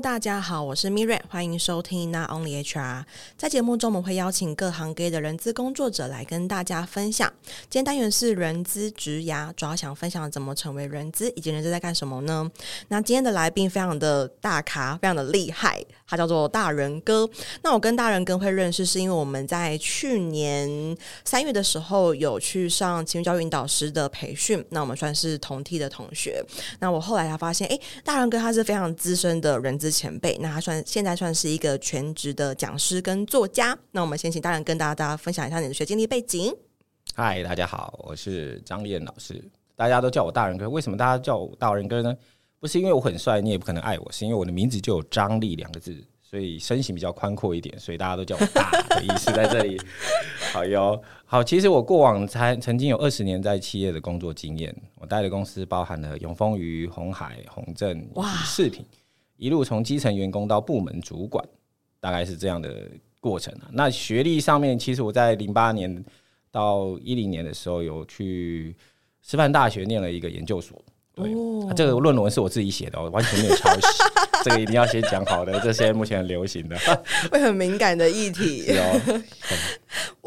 大家好，我是 mira 欢迎收听 Not Only HR。在节目中，我们会邀请各行各业的人资工作者来跟大家分享。今天单元是人资职涯，主要想分享怎么成为人资，以及人资在干什么呢？那今天的来宾非常的大咖，非常的厉害，他叫做大仁哥。那我跟大仁哥会认识，是因为我们在去年三月的时候有去上情绪教育导师的培训，那我们算是同梯的同学。那我后来才发现，哎，大仁哥他是非常资深的。人资前辈，那他算现在算是一个全职的讲师跟作家。那我们先请大人跟大家大家分享一下你的学经历背景。嗨，大家好，我是张立恩老师，大家都叫我大人哥。为什么大家叫我大人哥呢？不是因为我很帅，你也不可能爱我，是因为我的名字就有张力两个字，所以身形比较宽阔一点，所以大家都叫我大的意思在这里。好哟，好，其实我过往才曾经有二十年在企业的工作经验，我带的公司包含了永丰余、红海、宏正、哇、饰品。一路从基层员工到部门主管，大概是这样的过程啊。那学历上面，其实我在零八年到一零年的时候，有去师范大学念了一个研究所。对，哦啊、这个论文是我自己写的，我完全没有抄袭。这个一定要先讲好的，这些目前很流行的，会很敏感的议题。哦、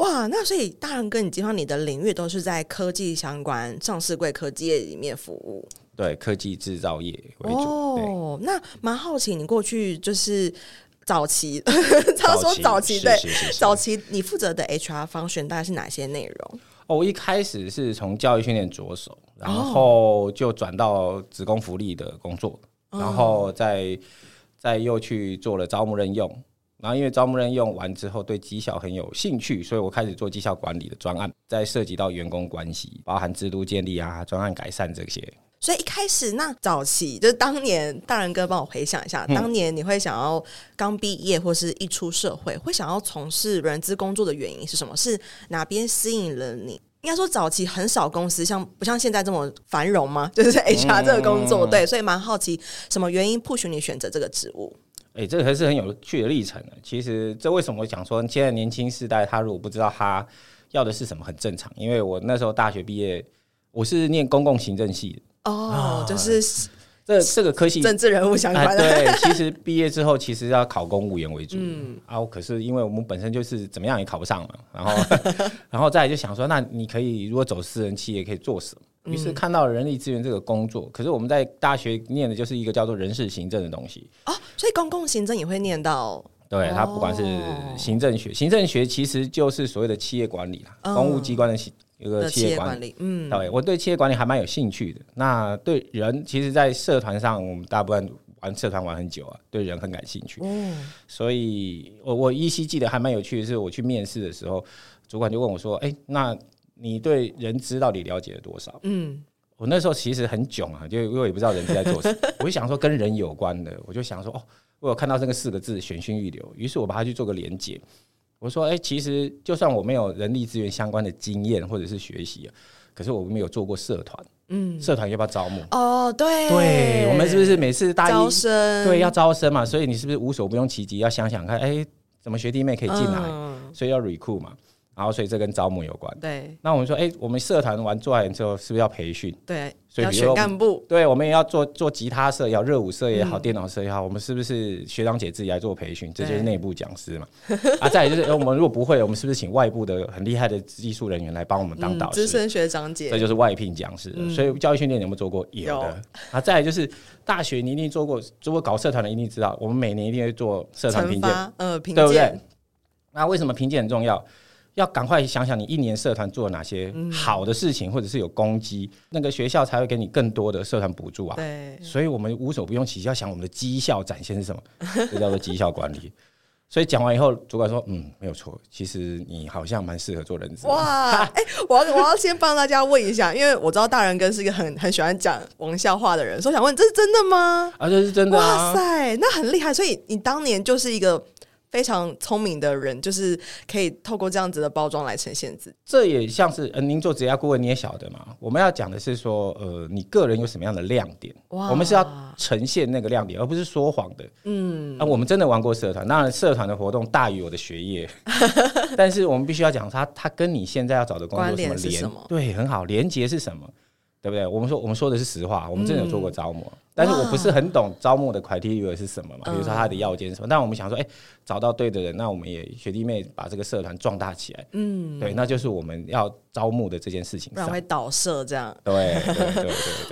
哇，那所以大人哥，你基本上你的领域都是在科技相关、上市柜科技业里面服务。对科技制造业为主。哦，那蛮好奇，你过去就是早期，他说早期对，早期你负责的 HR function 大概是哪些内容？哦，我一开始是从教育训练着手，然后就转到职工福利的工作，哦、然后再再又去做了招募任用，然后因为招募任用完之后对绩效很有兴趣，所以我开始做绩效管理的专案，再涉及到员工关系，包含制度建立啊、专案改善这些。所以一开始那早期就是当年大仁哥帮我回想一下，嗯、当年你会想要刚毕业或是一出社会，会想要从事人资工作的原因是什么？是哪边吸引了你？应该说早期很少公司像不像现在这么繁荣吗？就是 HR 这个工作，嗯、对，所以蛮好奇什么原因 push 你选择这个职务？哎、欸，这个还是很有趣的历程的。其实这为什么我讲说现在年轻世代他如果不知道他要的是什么，很正常。因为我那时候大学毕业，我是念公共行政系的。哦，就是这这个科系政治人物相关的。对，其实毕业之后其实要考公务员为主。嗯，啊，可是因为我们本身就是怎么样也考不上嘛，然后 然后再来就想说，那你可以如果走私人企业可以做什么？于是看到人力资源这个工作，可是我们在大学念的就是一个叫做人事行政的东西。哦，所以公共行政也会念到。对，它不管是行政学，行政学其实就是所谓的企业管理啦，公务机关的一个企业管理，嗯，对，我对企业管理还蛮有兴趣的。那对人，其实，在社团上，我们大部分玩社团玩很久啊，对人很感兴趣。嗯，所以我我依稀记得还蛮有趣的是，我去面试的时候，主管就问我说：“哎，那你对人资到底了解了多少？”嗯，我那时候其实很囧啊，就因为也不知道人资在做什么，我就想说跟人有关的，我就想说哦，我有看到这个四个字“选训预留”，于是我把它去做个连接。我说：“哎、欸，其实就算我没有人力资源相关的经验或者是学习，可是我们有做过社团，嗯，社团要不要招募？哦，对，对，我们是不是每次大一招生，对，要招生嘛？所以你是不是无所不用其极，要想想看，哎、欸，怎么学弟妹可以进来？嗯、所以要 recruit 嘛。”然后，所以这跟招募有关。对，那我们说，哎，我们社团完做完之后，是不是要培训？对，所以比如要选干部。对，我们也要做做吉他社，要热舞社也好，电脑社也好，我们是不是学长姐自己来做培训？这就是内部讲师嘛。啊，再来就是，我们如果不会，我们是不是请外部的很厉害的技术人员来帮我们当导师？资深学长姐，这就是外聘讲师。所以教育训练你有没有做过？有的。啊，再来就是大学你一定做过，如果搞社团的一定知道，我们每年一定会做社团评鉴，呃，评鉴，对不对？那为什么评鉴很重要？要赶快想想你一年社团做了哪些好的事情，或者是有攻击，那个学校才会给你更多的社团补助啊。对，所以我们无所不用其极，要想我们的绩效展现是什么，这叫做绩效管理。所以讲完以后，主管说：“嗯，没有错，其实你好像蛮适合做人资。”哇，哎、欸，我要我要先帮大家问一下，因为我知道大人哥是一个很 很喜欢讲玩笑话的人，所以想问，这是真的吗？啊，这是真的、啊！哇塞，那很厉害。所以你当年就是一个。非常聪明的人，就是可以透过这样子的包装来呈现自己。这也像是，呃，您做职业顾问，你也晓得嘛。我们要讲的是说，呃，你个人有什么样的亮点？哇，我们是要呈现那个亮点，而不是说谎的。嗯，啊，我们真的玩过社团，当然社团的活动大于我的学业，但是我们必须要讲它，它跟你现在要找的工作有什么连？对，很好，连接是什么？对不对？我们说，我们说的是实话，我们真的有做过招募。嗯但是我不是很懂招募的 criteria 是什么嘛？比如说他的要件是什么？但我们想说，哎，找到对的人，那我们也学弟妹把这个社团壮大起来。嗯，对，那就是我们要招募的这件事情。不然会倒社这样。对对对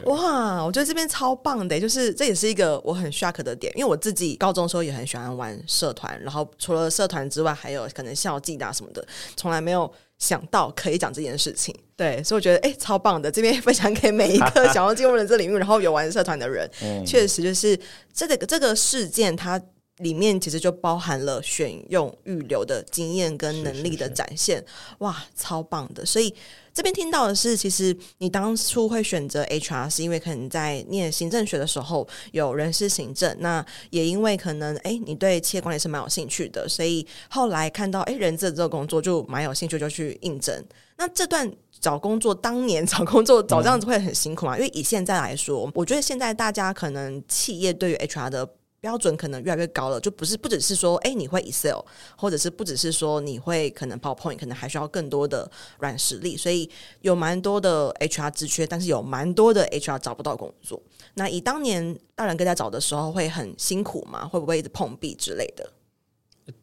对。哇，我觉得这边超棒的，就是这也是一个我很 shock 的点，因为我自己高中的时候也很喜欢玩社团，然后除了社团之外，还有可能校际啊什么的，从来没有。想到可以讲这件事情，对，所以我觉得哎、欸，超棒的。这边分享给每一个 想要进入人资领域，然后有玩社团的人，确实就是这个这个事件，它里面其实就包含了选用预留的经验跟能力的展现，是是是哇，超棒的。所以。这边听到的是，其实你当初会选择 HR，是因为可能在念行政学的时候有人事行政，那也因为可能哎，你对企业管理是蛮有兴趣的，所以后来看到哎，人事这个工作就蛮有兴趣，就去应征。那这段找工作，当年 找工作找这样子会很辛苦嘛？因为以现在来说，我觉得现在大家可能企业对于 HR 的。标准可能越来越高了，就不是不只是说，哎，你会 Excel，或者是不只是说你会可能 PowerPoint，可能还需要更多的软实力，所以有蛮多的 HR 职缺，但是有蛮多的 HR 找不到工作。那以当年大人哥在找的时候，会很辛苦吗？会不会一直碰壁之类的？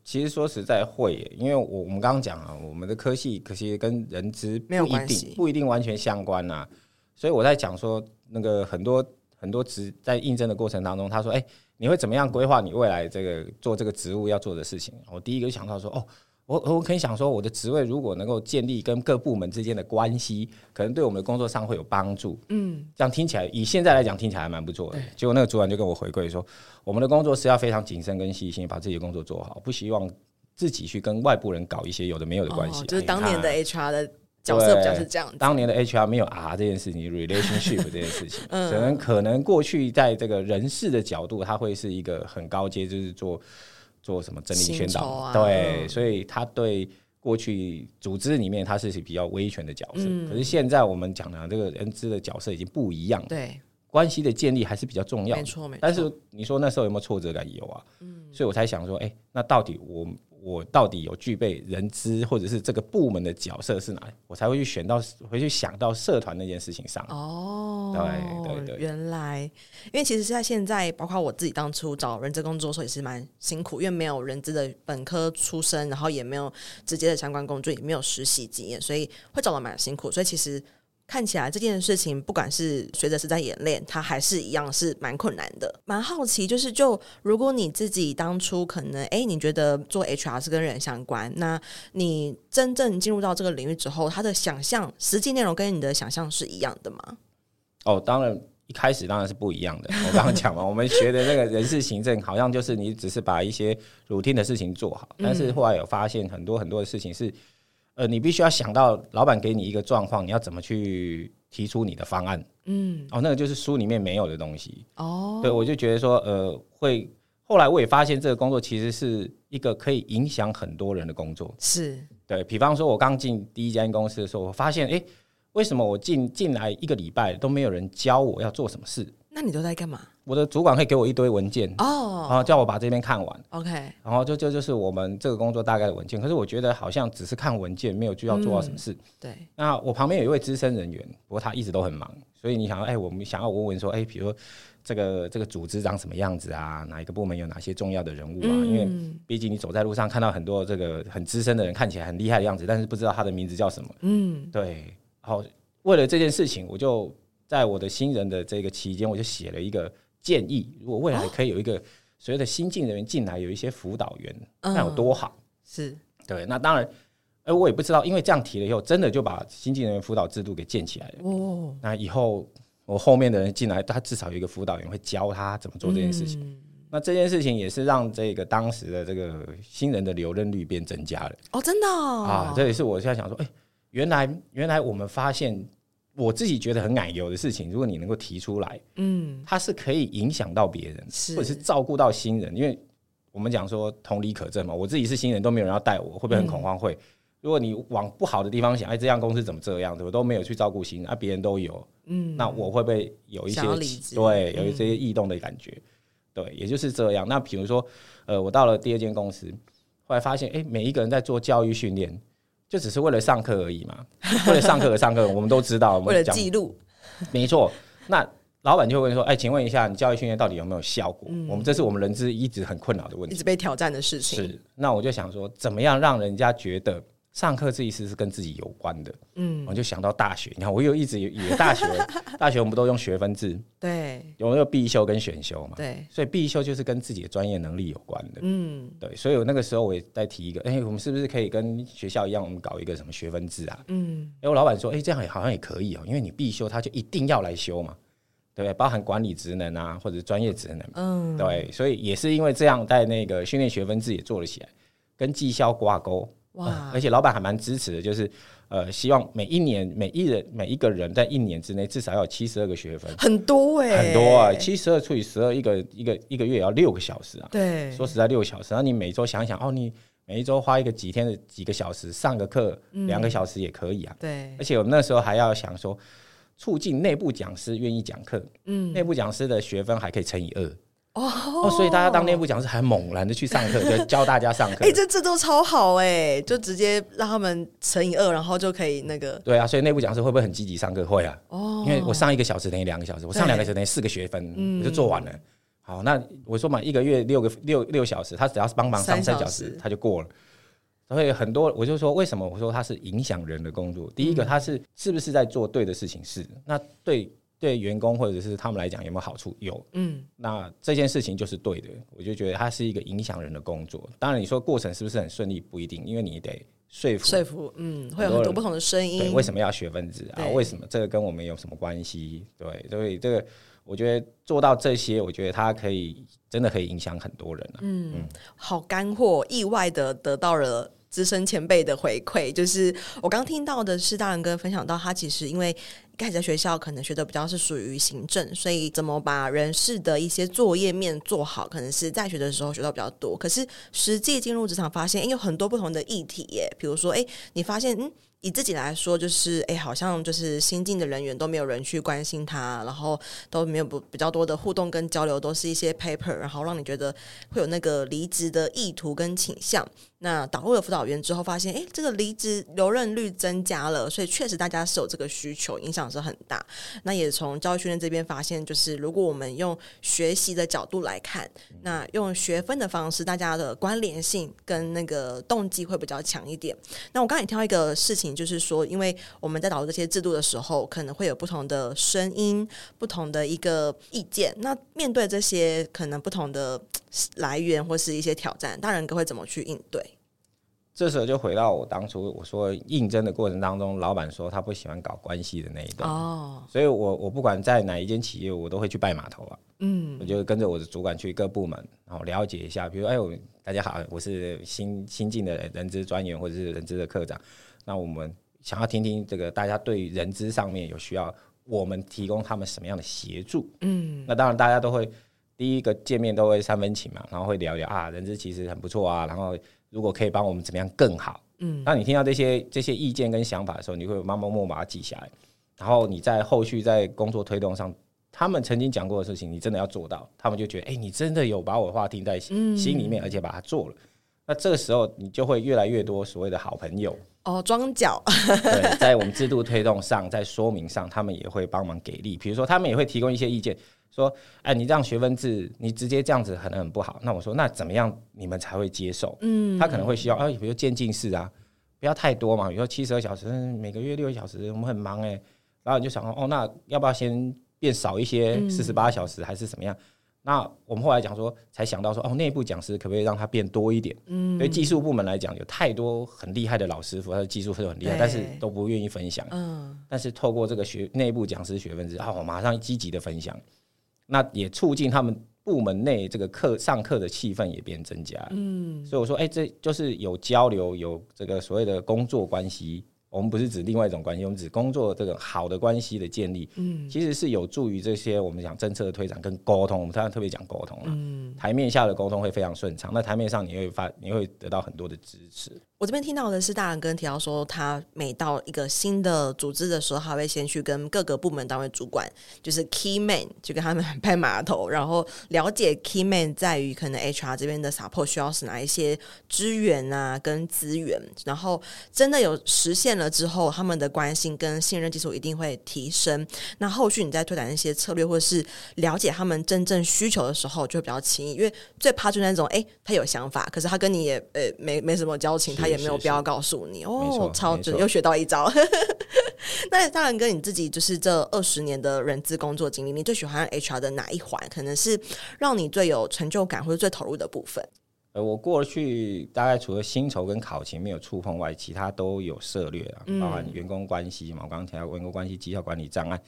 其实说实在会耶，因为我我们刚刚讲啊，我们的科系可惜跟人资没有一定不一定完全相关呐、啊，所以我在讲说那个很多很多职在应征的过程当中，他说，哎。你会怎么样规划你未来这个做这个职务要做的事情？我第一个就想到说，哦，我我可以想说，我的职位如果能够建立跟各部门之间的关系，可能对我们的工作上会有帮助。嗯，这样听起来，以现在来讲，听起来还蛮不错的。结果那个主管就跟我回馈说，我们的工作是要非常谨慎跟细心，把自己的工作做好，不希望自己去跟外部人搞一些有的没有的关系。就是当年的 HR 的。角色比较是这样，当年的 HR 没有 R 这件事情，relationship 这件事情，可能可能过去在这个人事的角度，他会是一个很高阶，就是做做什么整理宣导，啊、对，所以他对过去组织里面他是比较威权的角色。嗯、可是现在我们讲的这个人资的角色已经不一样，对，关系的建立还是比较重要，没错没错。但是你说那时候有没有挫折感？有啊，嗯，所以我才想说，哎、欸，那到底我。我到底有具备人资或者是这个部门的角色是哪里？我才会去选到，回去想到社团那件事情上。哦，对对对，原来，因为其实是在现在，包括我自己当初找人资工作的时候也是蛮辛苦，因为没有人资的本科出身，然后也没有直接的相关工作，也没有实习经验，所以会找的蛮辛苦。所以其实。看起来这件事情，不管是随着时代演练，它还是一样是蛮困难的。蛮好奇，就是就如果你自己当初可能，哎，你觉得做 HR 是跟人相关，那你真正进入到这个领域之后，他的想象实际内容跟你的想象是一样的吗？哦，当然一开始当然是不一样的。我刚刚讲嘛，我们学的那个人事行政，好像就是你只是把一些 routine 的事情做好，但是后来有发现很多很多的事情是。呃，你必须要想到老板给你一个状况，你要怎么去提出你的方案？嗯，哦，那个就是书里面没有的东西。哦，对，我就觉得说，呃，会后来我也发现这个工作其实是一个可以影响很多人的工作。是，对，比方说，我刚进第一间公司的时候，我发现，哎，为什么我进进来一个礼拜都没有人教我要做什么事？那你都在干嘛？我的主管会给我一堆文件哦，然后叫我把这边看完。OK，然后就就就是我们这个工作大概的文件。可是我觉得好像只是看文件，没有就要做到什么事。嗯、对。那我旁边有一位资深人员，不过他一直都很忙，所以你想要，哎，我们想要问问说，哎，比如说这个这个组织长什么样子啊？哪一个部门有哪些重要的人物啊？嗯、因为毕竟你走在路上看到很多这个很资深的人，看起来很厉害的样子，但是不知道他的名字叫什么。嗯，对。好，为了这件事情，我就。在我的新人的这个期间，我就写了一个建议：如果未来可以有一个所谓的新进人员进来，有一些辅导员，那有多好？是对。那当然，哎，我也不知道，因为这样提了以后，真的就把新进人员辅导制度给建起来了。哦，那以后我后面的人进来，他至少有一个辅导员会教他怎么做这件事情。那这件事情也是让这个当时的这个新人的留任率变增加了。哦，真的哦啊，这也是我现在想说，哎、欸，原来原来我们发现我自己觉得很奶油的事情，如果你能够提出来，嗯，它是可以影响到别人，或者是照顾到新人，因为我们讲说同理可证嘛。我自己是新人，都没有人要带我，会不会很恐慌？会。如果你往不好的地方想，哎，这样公司怎么这样？对，我都没有去照顾新人，啊，别人都有，嗯，那我会不会有一些对，有一些异动的感觉？嗯对，也就是这样。那比如说，呃，我到了第二间公司，后来发现，哎，每一个人在做教育训练，就只是为了上课而已嘛。为了上课而上课，我们都知道。为了记录，没错。那老板就会问说，哎，请问一下，你教育训练到底有没有效果？嗯、我们这是我们人资一直很困扰的问题，一直被挑战的事情。是。那我就想说，怎么样让人家觉得？上课这意思是跟自己有关的，嗯，我就想到大学。你看，我又一直以为大学，大学我们不都用学分制？对，有没有必修跟选修嘛？对，所以必修就是跟自己的专业能力有关的，嗯，对。所以我那个时候我也在提一个，哎、欸，我们是不是可以跟学校一样，我们搞一个什么学分制啊？嗯，哎，我老板说，哎、欸，这样也好像也可以哦、喔，因为你必修他就一定要来修嘛，对不对？包含管理职能啊，或者专业职能，嗯，对。所以也是因为这样，在那个训练学分制也做了起来，跟绩效挂钩。而且老板还蛮支持的，就是呃，希望每一年每一人每一个人在一年之内至少要有七十二个学分，很多哎、欸，很多啊！七十二除以十二，一个一个一个月也要六个小时啊。对，说实在六个小时，那你每周想一想哦，你每一周花一个几天的几个小时上个课，两个小时也可以啊。对，而且我们那时候还要想说，促进内部讲师愿意讲课，嗯，内部讲师的学分还可以乘以二。哦、oh, 所以大家当内部讲师还猛然的去上课，就教大家上课。哎、欸，这这都超好哎、欸，就直接让他们乘以二，然后就可以那个。对啊，所以内部讲师会不会很积极上课？会啊。哦。因为我上一个小时等于两个小时，我上两个小时等于四个学分，我就做完了。好，那我说嘛，一个月六个六六小时，他只要是帮忙上三小时，他就过了。所以很多我就说，为什么我说他是影响人的工作？第一个，他是是不是在做对的事情？是。那对。对员工或者是他们来讲有没有好处？有，嗯，那这件事情就是对的，我就觉得它是一个影响人的工作。当然，你说过程是不是很顺利？不一定，因为你得说服说服，嗯，会有很多不同的声音。对，为什么要学分子啊？为什么这个跟我们有什么关系？对，所以这个我觉得做到这些，我觉得它可以真的可以影响很多人啊。嗯，嗯，好干货，意外的得到了。资深前辈的回馈，就是我刚听到的是大仁哥分享到，他其实因为一开始在学校可能学的比较是属于行政，所以怎么把人事的一些作业面做好，可能是在学的时候学到比较多。可是实际进入职场，发现，哎，有很多不同的议题耶，比如说，哎，你发现，嗯。以自己来说，就是哎，好像就是新进的人员都没有人去关心他，然后都没有不比较多的互动跟交流，都是一些 paper，然后让你觉得会有那个离职的意图跟倾向。那导入了辅导员之后，发现哎，这个离职留任率增加了，所以确实大家是有这个需求，影响是很大。那也从教育训练这边发现，就是如果我们用学习的角度来看，那用学分的方式，大家的关联性跟那个动机会比较强一点。那我刚才也挑一个事情。就是说，因为我们在导入这些制度的时候，可能会有不同的声音、不同的一个意见。那面对这些可能不同的来源或是一些挑战，大人哥会怎么去应对？这时候就回到我当初我说应征的过程当中，老板说他不喜欢搞关系的那一段哦，所以我我不管在哪一间企业，我都会去拜码头啊。嗯，我就跟着我的主管去各部门，然后了解一下，比如哎，我大家好，我是新新进的人资专员或者是人资的科长。那我们想要听听这个大家对人资上面有需要，我们提供他们什么样的协助？嗯，那当然大家都会第一个见面都会三分情嘛，然后会聊聊啊，人资其实很不错啊，然后如果可以帮我们怎么样更好？嗯，当你听到这些这些意见跟想法的时候，你会慢慢默默把它记下来，然后你在后续在工作推动上，他们曾经讲过的事情，你真的要做到，他们就觉得哎、欸，你真的有把我的话听在心里面，而且把它做了。那这个时候，你就会越来越多所谓的好朋友哦，装脚。对，在我们制度推动上，在说明上，他们也会帮忙给力。比如说，他们也会提供一些意见，说：“哎，你这样学分制，你直接这样子可能很不好。”那我说：“那怎么样你们才会接受？”嗯，他可能会需要，哎，比如渐进式啊，不要太多嘛。比如说七十二小时，每个月六个小时，我们很忙哎。然后你就想说：“哦，那要不要先变少一些，四十八小时，还是怎么样？”那我们后来讲说，才想到说，哦，内部讲师可不可以让他变多一点？嗯，对技术部门来讲，有太多很厉害的老师傅，他的技术是很厉害，但是都不愿意分享。嗯，但是透过这个学内部讲师学分制，啊，我马上积极的分享，那也促进他们部门内这个课上课的气氛也变增加。嗯，所以我说，哎、欸，这就是有交流，有这个所谓的工作关系。我们不是指另外一种关系，我们指工作这个好的关系的建立，嗯，其实是有助于这些我们讲政策的推展跟沟通。我们刚刚特别讲沟通了，嗯，台面下的沟通会非常顺畅，那台面上你会发，你会得到很多的支持。我这边听到的是大人哥提到说，他每到一个新的组织的时候，他会先去跟各个部门单位主管，就是 key man，就跟他们拍码头，然后了解 key man 在于可能 HR 这边的 support 需要是哪一些资源啊，跟资源，然后真的有实现了之后，他们的关心跟信任基础一定会提升。那后续你再推展一些策略，或者是了解他们真正需求的时候，就会比较轻易，因为最怕就是那种，哎，他有想法，可是他跟你也呃没没什么交情，他。也没有必要告诉你哦，超准，又学到一招。那大然哥，你自己就是这二十年的人资工作经历，你最喜欢 HR 的哪一环？可能是让你最有成就感或者最投入的部分？呃，我过去大概除了薪酬跟考勤没有触碰外，其他都有涉略啊，包含员工关系嘛。我刚刚提到员工关系、绩效管理障碍。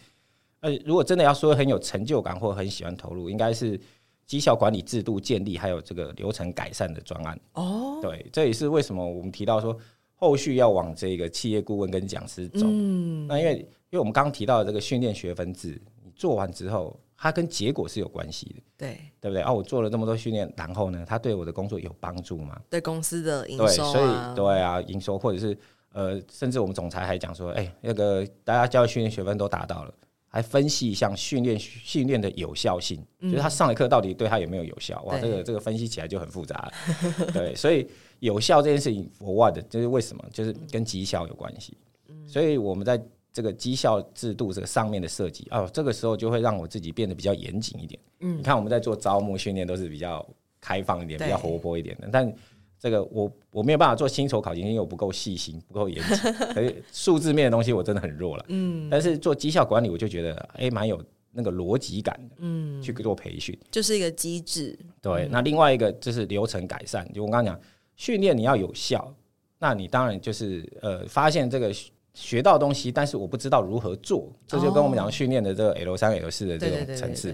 呃，如果真的要说很有成就感或很喜欢投入，应该是。绩效管理制度建立，还有这个流程改善的专案哦，对，这也是为什么我们提到说后续要往这个企业顾问跟讲师走。嗯，那因为因为我们刚刚提到的这个训练学分制，你做完之后，它跟结果是有关系的，对，对不对？啊，我做了这么多训练，然后呢，它对我的工作有帮助吗？对公司的营收、啊，对，所以对啊，营收或者是呃，甚至我们总裁还讲说，哎、欸，那个大家教育训练学分都达到了。还分析一下训练训练的有效性，嗯、就是他上的课到底对他有没有有效？哇，这个这个分析起来就很复杂了。对，所以有效这件事情，for what？就是为什么？就是跟绩效有关系。嗯、所以我们在这个绩效制度这个上面的设计，哦，这个时候就会让我自己变得比较严谨一点。嗯，你看我们在做招募训练都是比较开放一点，比较活泼一点的，但。这个我我没有办法做薪酬考勤，因为我不够细心，不够严谨，可是数字面的东西我真的很弱了。嗯，但是做绩效管理，我就觉得哎，蛮有那个逻辑感的。嗯，去做培训就是一个机制。对，那另外一个就是流程改善。就我刚刚讲，训练你要有效，那你当然就是呃，发现这个学到东西，但是我不知道如何做，这就跟我们讲训练的这个 L 三 L 四的这种层次。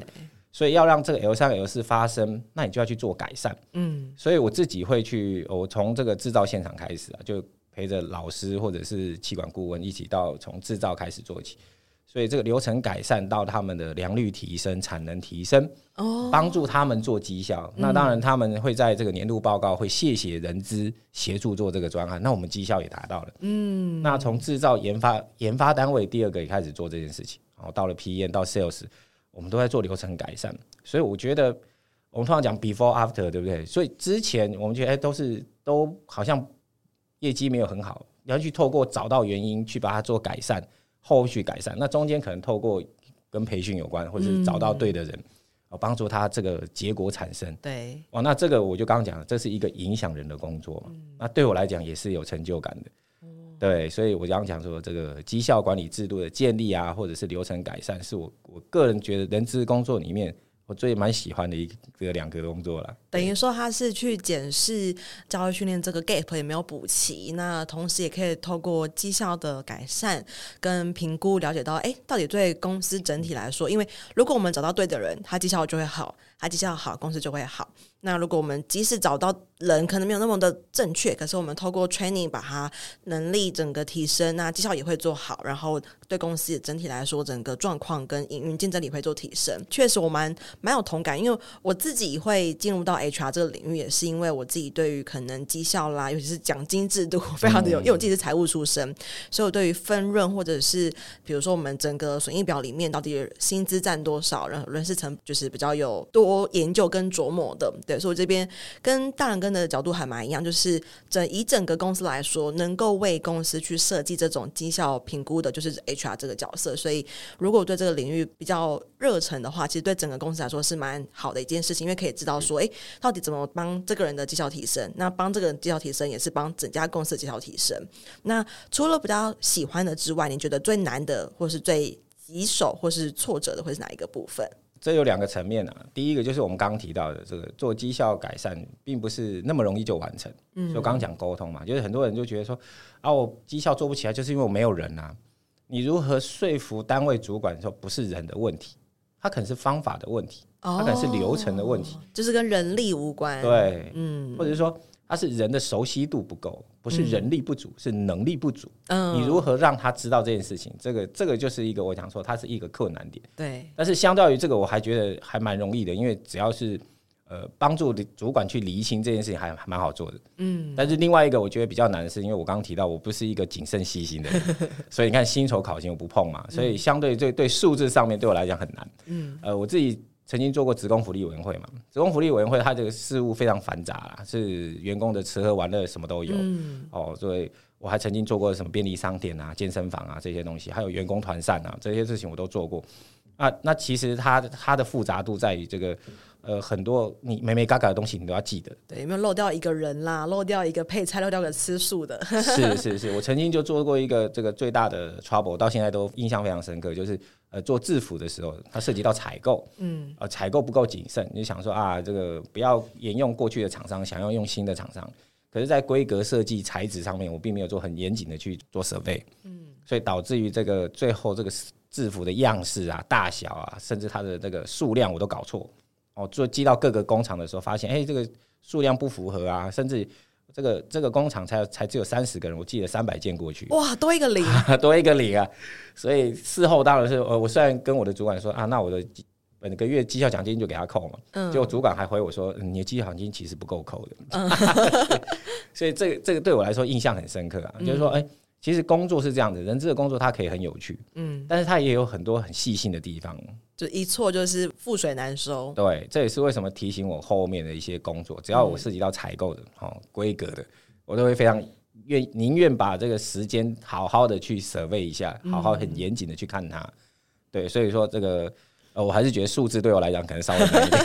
所以要让这个 L 三 L 四发生，那你就要去做改善。嗯，所以我自己会去，我从这个制造现场开始啊，就陪着老师或者是气管顾问一起到从制造开始做起。所以这个流程改善到他们的良率提升、产能提升，哦，帮助他们做绩效。那当然他们会在这个年度报告会谢谢人资协助做这个专案，那我们绩效也达到了。嗯，那从制造研发研发单位第二个也开始做这件事情，然后到了 P 验到 Sales。我们都在做流程改善，所以我觉得我们通常讲 before after，对不对？所以之前我们觉得哎，都是都好像业绩没有很好，你要去透过找到原因去把它做改善，后续改善。那中间可能透过跟培训有关，或者是找到对的人，哦，帮助他这个结果产生。对，哦，那这个我就刚刚讲了，这是一个影响人的工作嘛，那对我来讲也是有成就感的。对，所以我刚刚讲说，这个绩效管理制度的建立啊，或者是流程改善，是我我个人觉得人资工作里面我最蛮喜欢的一个两个工作了。等于说，他是去检视教育训练这个 gap 有没有补齐，那同时也可以透过绩效的改善跟评估，了解到，哎，到底对公司整体来说，因为如果我们找到对的人，他绩效就会好，他绩效好，公司就会好。那如果我们即使找到人可能没有那么的正确，可是我们透过 training 把他能力整个提升，那绩效也会做好，然后对公司整体来说整个状况跟营运竞争力会做提升。确实我蛮蛮有同感，因为我自己会进入到 HR 这个领域，也是因为我自己对于可能绩效啦，尤其是奖金制度 非常的有，因为我自己是财务出身，所以我对于分润或者是比如说我们整个损益表里面到底薪资占多少，然后人事成就是比较有多研究跟琢磨的。对，所以我这边跟大人哥的角度还蛮一样，就是整以整个公司来说，能够为公司去设计这种绩效评估的，就是 HR 这个角色。所以，如果对这个领域比较热忱的话，其实对整个公司来说是蛮好的一件事情，因为可以知道说，哎，到底怎么帮这个人的绩效提升？那帮这个人绩效提升，也是帮整家公司的绩效提升。那除了比较喜欢的之外，你觉得最难的，或是最棘手，或是挫折的，会是哪一个部分？这有两个层面啊，第一个就是我们刚刚提到的这个做绩效改善，并不是那么容易就完成。嗯，就刚刚讲沟通嘛，就是很多人就觉得说啊，我绩效做不起来，就是因为我没有人啊。你如何说服单位主管说不是人的问题，它可能是方法的问题，它可能是流程的问题，哦、就是跟人力无关。对，嗯，或者是说它是人的熟悉度不够，不是人力不足，嗯、是能力不足。嗯，你如何让他知道这件事情？这个这个就是一个我想说，它是一个困难点。对，但是相较于这个，我还觉得还蛮容易的，因为只要是。呃，帮助主管去厘清这件事情还还蛮好做的，嗯。但是另外一个我觉得比较难的是，因为我刚刚提到我不是一个谨慎细心的人，所以你看薪酬考勤我不碰嘛，所以相对对对数字上面对我来讲很难，嗯。呃，我自己曾经做过职工福利委员会嘛，职工福利委员会它这个事务非常繁杂啦，是员工的吃喝玩乐什么都有，嗯。哦，所以我还曾经做过什么便利商店啊、健身房啊这些东西，还有员工团膳啊这些事情我都做过。啊，那其实它它的复杂度在于这个。呃，很多你美美嘎嘎的东西，你都要记得。对，有没有漏掉一个人啦？漏掉一个配菜，漏掉个吃素的。是是是，我曾经就做过一个这个最大的 trouble，到现在都印象非常深刻。就是呃，做制服的时候，它涉及到采购，嗯，呃，采购不够谨慎，你就想说啊，这个不要沿用过去的厂商，想要用新的厂商。可是，在规格设计、材质上面，我并没有做很严谨的去做 survey，嗯，所以导致于这个最后这个制服的样式啊、大小啊，甚至它的这个数量，我都搞错。哦，做寄到各个工厂的时候，发现哎、欸，这个数量不符合啊，甚至这个这个工厂才才只有三十个人，我寄了三百件过去，哇，多一个零，多一个零啊！所以事后当然是，呃，我虽然跟我的主管说啊，那我的本个月绩效奖金就给他扣嘛，嗯，结果主管还回我说，嗯、你的绩效奖金其实不够扣的，嗯、所以这个这个对我来说印象很深刻啊，嗯、就是说，哎、欸。其实工作是这样子，人资的工作它可以很有趣，嗯，但是它也有很多很细心的地方，就一错就是覆水难收。对，这也是为什么提醒我后面的一些工作，只要我涉及到采购的、哦规格的，我都会非常愿宁愿把这个时间好好的去 survey 一下，好好很严谨的去看它。对，所以说这个。呃，我还是觉得数字对我来讲可能稍微难一点，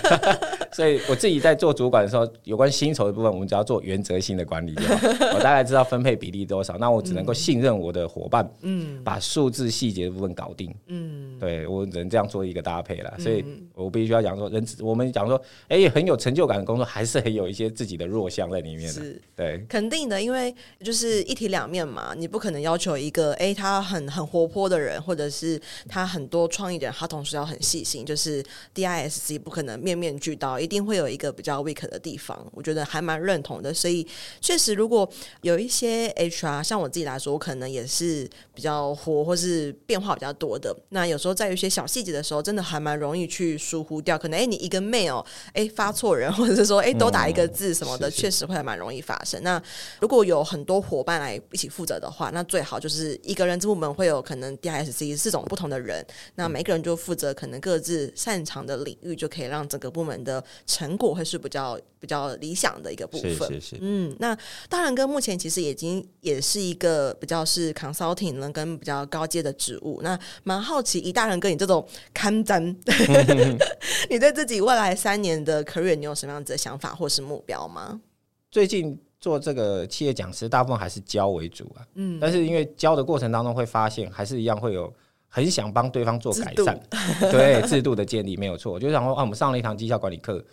所以我自己在做主管的时候，有关薪酬的部分，我们只要做原则性的管理就好。我大概知道分配比例多少，那我只能够信任我的伙伴，嗯，把数字细节的部分搞定，嗯，对我只能这样做一个搭配了。所以我必须要讲说，人我们讲说，哎、欸，很有成就感的工作，还是很有一些自己的弱项在里面的，是，对，肯定的，因为就是一体两面嘛，你不可能要求一个，哎、欸，他很很活泼的人，或者是他很多创意的人，他同时要很细心。就是 DISC 不可能面面俱到，一定会有一个比较 weak 的地方。我觉得还蛮认同的，所以确实，如果有一些 HR，像我自己来说，我可能也是比较活或是变化比较多的。那有时候在有一些小细节的时候，真的还蛮容易去疏忽掉。可能哎，你一个 mail 哎发错人，或者是说哎多打一个字什么的，确、嗯、实会蛮容易发生。那如果有很多伙伴来一起负责的话，那最好就是一个人资部门会有可能 DISC 四种不同的人，那每个人就负责可能。各自擅长的领域，就可以让整个部门的成果会是比较比较理想的一个部分。是是是。嗯，那大仁哥目前其实已经也是一个比较是 consulting 呢，跟比较高阶的职务。那蛮好奇，一大仁哥你这种看展，你对自己未来三年的 career 你有什么样子的想法或是目标吗？最近做这个企业讲师，大部分还是教为主啊。嗯，但是因为教的过程当中会发现，还是一样会有。很想帮对方做改善，制对 制度的建立没有错。我就想说啊，我们上了一堂绩效管理课，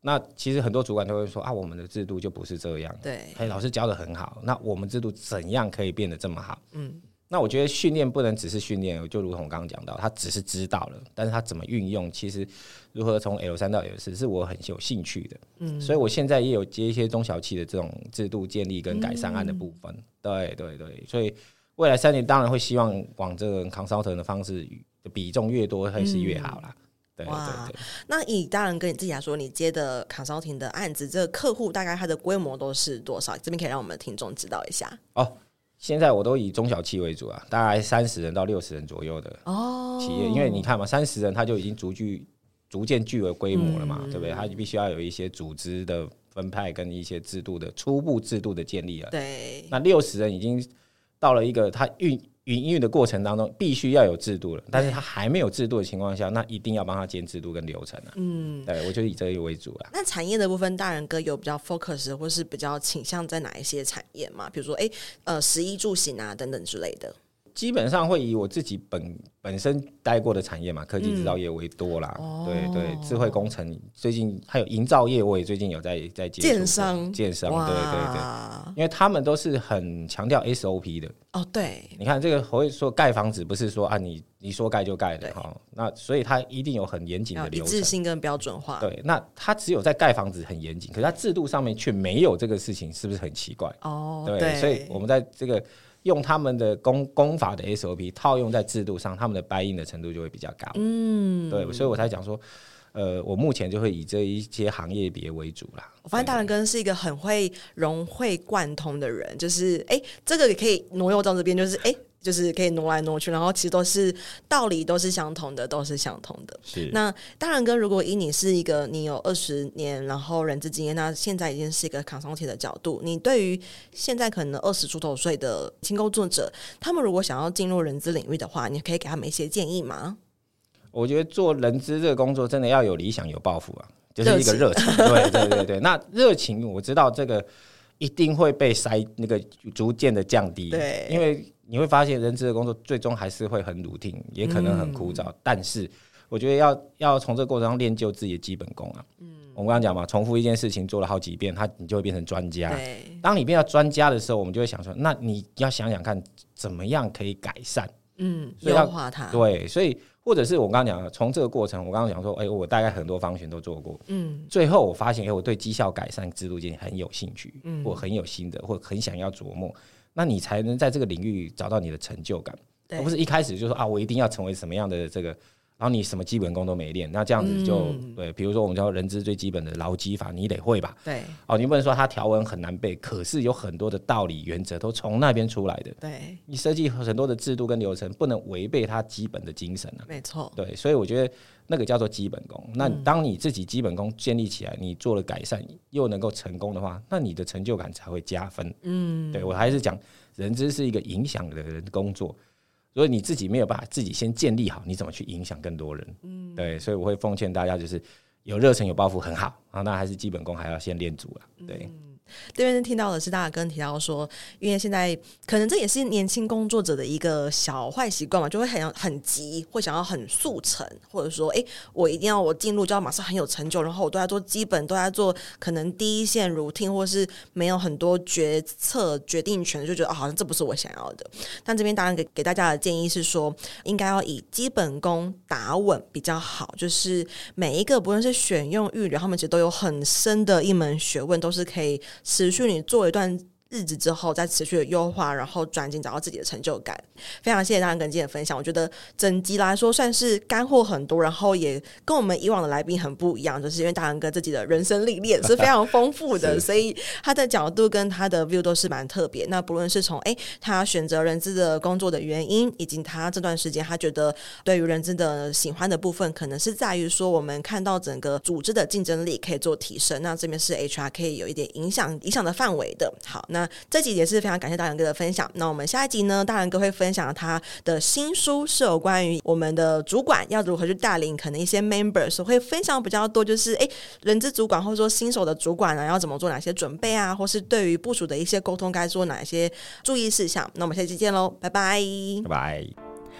那其实很多主管都会说啊，我们的制度就不是这样。对，哎，老师教的很好，那我们制度怎样可以变得这么好？嗯，那我觉得训练不能只是训练，就如同我刚刚讲到，他只是知道了，但是他怎么运用，其实如何从 L 三到 L 四，是我很有兴趣的。嗯，所以我现在也有接一些中小企的这种制度建立跟改善案的部分。嗯、对对对，所以。未来三年当然会希望往这个 consultant 的方式的比重越多还是越好啦。嗯、对，对对对。那以大仁哥你自己来说，你接的 consulting 的案子，这个客户大概它的规模都是多少？这边可以让我们的听众知道一下。哦，现在我都以中小企为主啊，大概三十人到六十人左右的哦企业，哦、因为你看嘛，三十人他就已经逐具逐渐具有规模了嘛，嗯、对不对？他就必须要有一些组织的分派跟一些制度的初步制度的建立了。对，那六十人已经。到了一个他运营运的过程当中，必须要有制度了。但是他还没有制度的情况下，那一定要帮他建制度跟流程啊。嗯，对，我就以这个为主啊。那产业的部分，大人哥有比较 focus 或是比较倾向在哪一些产业吗？比如说，哎、欸，呃，食衣住行啊等等之类的。基本上会以我自己本本身待过的产业嘛，科技制造业为多啦。嗯、对对，智慧工程最近还有营造业，我也最近有在在接触。建商，建商，对对对，因为他们都是很强调 SOP 的。哦，对，你看这个会说盖房子，不是说啊你你说盖就盖的哈，那所以它一定有很严谨的流程，一致性跟标准化。对，那它只有在盖房子很严谨，可是它制度上面却没有这个事情，是不是很奇怪？哦，对，对，所以我们在这个。用他们的功功法的 SOP 套用在制度上，他们的 buy in 的程度就会比较高。嗯，对，所以我才讲说，呃，我目前就会以这一些行业别为主啦。我发现大仁哥是一个很会融会贯通的人，就是哎、欸，这个也可以挪用到这边，就是哎。欸就是可以挪来挪去，然后其实都是道理都是相同的，都是相同的。是。那当然哥，如果以你是一个你有二十年然后人资经验，那现在已经是一个 consulting 的角度，你对于现在可能二十出头岁的新工作者，他们如果想要进入人资领域的话，你可以给他们一些建议吗？我觉得做人资这个工作真的要有理想、有抱负啊，就是一个热情。对对对对，那热情我知道这个一定会被筛那个逐渐的降低，对，因为。你会发现，人资的工作最终还是会很 routine，也可能很枯燥。嗯、但是，我觉得要要从这个过程中练就自己的基本功啊。嗯，我们刚刚讲嘛，重复一件事情做了好几遍，他你就会变成专家。对，当你变到专家的时候，我们就会想说，那你要想想看，怎么样可以改善？嗯，优化它。对，所以或者是我刚刚讲的，从这个过程，我刚刚讲说，哎、欸，我大概很多方选都做过。嗯，最后我发现，哎、欸，我对绩效改善制度建立很有兴趣，嗯，或很有心得，或很想要琢磨。那你才能在这个领域找到你的成就感，而不是一开始就说啊，我一定要成为什么样的这个，然后你什么基本功都没练，那这样子就、嗯、对。比如说我们叫人资最基本的劳基法，你得会吧？对。哦，你不能说它条文很难背，可是有很多的道理原则都从那边出来的。对。你设计很多的制度跟流程，不能违背它基本的精神啊。没错。对，所以我觉得那个叫做基本功。那当你自己基本功建立起来，你做了改善又能够成功的话，那你的成就感才会加分。嗯。对，我还是讲。人资是一个影响的人工作，所以你自己没有办法自己先建立好，你怎么去影响更多人？嗯，对，所以我会奉劝大家，就是有热忱、有抱负很好啊，那还是基本功还要先练足了，对。嗯这边听到的是大哥提到说，因为现在可能这也是年轻工作者的一个小坏习惯嘛，就会很很急，会想要很速成，或者说，哎，我一定要我进入就要马上很有成就，然后我都在做基本，都在做可能第一线 routine，或是没有很多决策决定权，就觉得哦，好像这不是我想要的。但这边当然给给大家的建议是说，应该要以基本功打稳比较好，就是每一个不论是选用育留，他们其实都有很深的一门学问，都是可以。持续你做一段日子之后，再持续的优化，然后转进找到自己的成就感。非常谢谢大家跟今天的分享，我觉得整集来说算是干货很多，然后也跟我们以往的来宾很不一样，就是因为大杨哥自己的人生历练是非常丰富的，所以他的角度跟他的 view 都是蛮特别。那不论是从诶他选择人资的工作的原因，以及他这段时间他觉得对于人资的喜欢的部分，可能是在于说我们看到整个组织的竞争力可以做提升。那这边是 HR 可以有一点影响影响的范围的。好，那。这集也是非常感谢大杨哥的分享。那我们下一集呢，大杨哥会分享他的新书，是有关于我们的主管要如何去带领可能一些 members，会分享比较多，就是诶，人资主管或者说新手的主管呢，要怎么做哪些准备啊，或是对于部署的一些沟通该做哪些注意事项。那我们下期见喽，拜拜，拜拜。